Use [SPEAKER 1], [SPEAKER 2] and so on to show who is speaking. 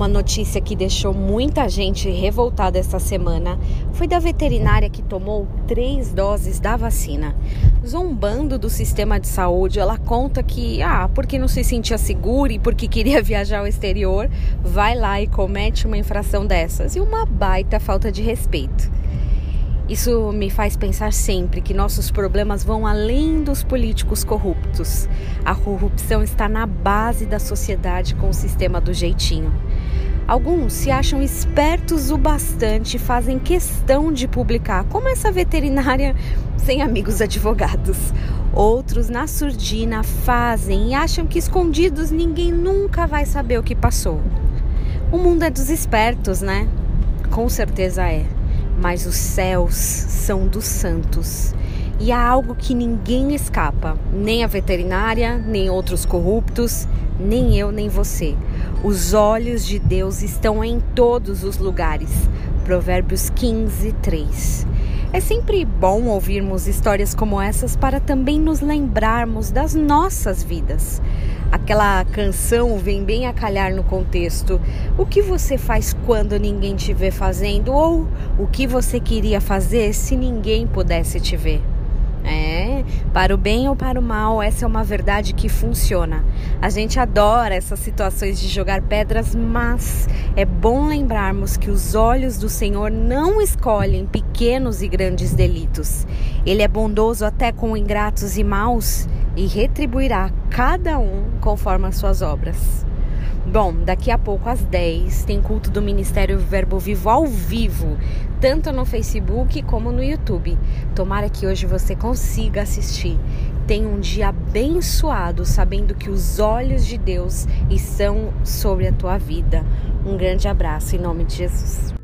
[SPEAKER 1] Uma notícia que deixou muita gente revoltada essa semana foi da veterinária que tomou três doses da vacina. Zombando do sistema de saúde, ela conta que, ah, porque não se sentia segura e porque queria viajar ao exterior, vai lá e comete uma infração dessas. E uma baita falta de respeito. Isso me faz pensar sempre que nossos problemas vão além dos políticos corruptos. A corrupção está na base da sociedade com o sistema do jeitinho. Alguns se acham espertos o bastante e fazem questão de publicar, como essa veterinária sem amigos advogados. Outros, na surdina, fazem e acham que escondidos ninguém nunca vai saber o que passou. O mundo é dos espertos, né? Com certeza é mas os céus são dos santos. E há algo que ninguém escapa, nem a veterinária, nem outros corruptos, nem eu, nem você. Os olhos de Deus estão em todos os lugares. Provérbios 15, 3. É sempre bom ouvirmos histórias como essas para também nos lembrarmos das nossas vidas aquela canção vem bem a calhar no contexto. O que você faz quando ninguém te vê fazendo? Ou o que você queria fazer se ninguém pudesse te ver? Para o bem ou para o mal, essa é uma verdade que funciona. A gente adora essas situações de jogar pedras, mas é bom lembrarmos que os olhos do Senhor não escolhem pequenos e grandes delitos. Ele é bondoso até com ingratos e maus e retribuirá cada um conforme as suas obras. Bom, daqui a pouco às 10 tem culto do Ministério Verbo Vivo ao vivo, tanto no Facebook como no YouTube. Tomara que hoje você consiga assistir. Tenha um dia abençoado, sabendo que os olhos de Deus estão sobre a tua vida. Um grande abraço em nome de Jesus.